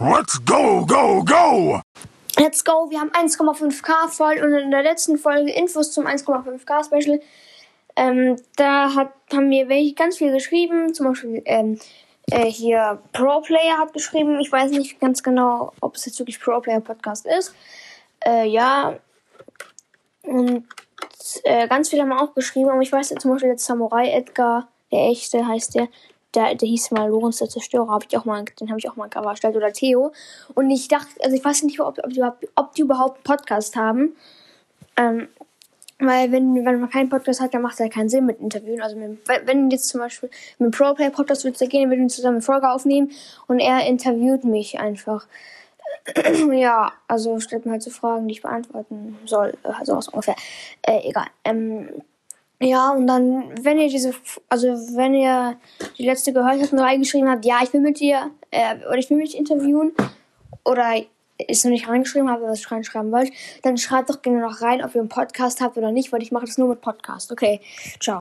Let's go, go, go! Let's go, wir haben 1,5k voll und in der letzten Folge Infos zum 1,5k Special. Ähm, da hat, haben mir welche ganz viel geschrieben, zum Beispiel ähm, äh, hier Pro Player hat geschrieben. Ich weiß nicht ganz genau, ob es jetzt wirklich Pro Player Podcast ist. Äh, ja. Und äh, ganz viele haben auch geschrieben, aber ich weiß jetzt zum Beispiel jetzt Samurai Edgar, der echte heißt der, der, der hieß mal Lorenz der Zerstörer, habe ich auch mal, den habe ich auch mal Cover erstellt oder Theo. Und ich dachte, also ich weiß nicht, ob, ob, die, ob die überhaupt einen Podcast haben. Ähm, weil wenn, wenn man keinen Podcast hat, dann macht es ja keinen Sinn mit Interviewen. Also mit, wenn jetzt zum Beispiel mit Pro-Play Podcast würde es gehen, dann würden wir zusammen eine Folge aufnehmen und er interviewt mich einfach. ja, also stellt mir halt so Fragen, die ich beantworten soll. Also was ungefähr. Äh, egal. Ähm, ja, und dann, wenn ihr diese, also wenn ihr die letzte gehört habt und reingeschrieben habt, ja, ich will mit dir, äh, oder ich will mich interviewen, oder ist noch nicht reingeschrieben habt, was ich reinschreiben wollt, dann schreibt doch gerne noch rein, ob ihr einen Podcast habt oder nicht, weil ich mache das nur mit Podcast. Okay, ciao.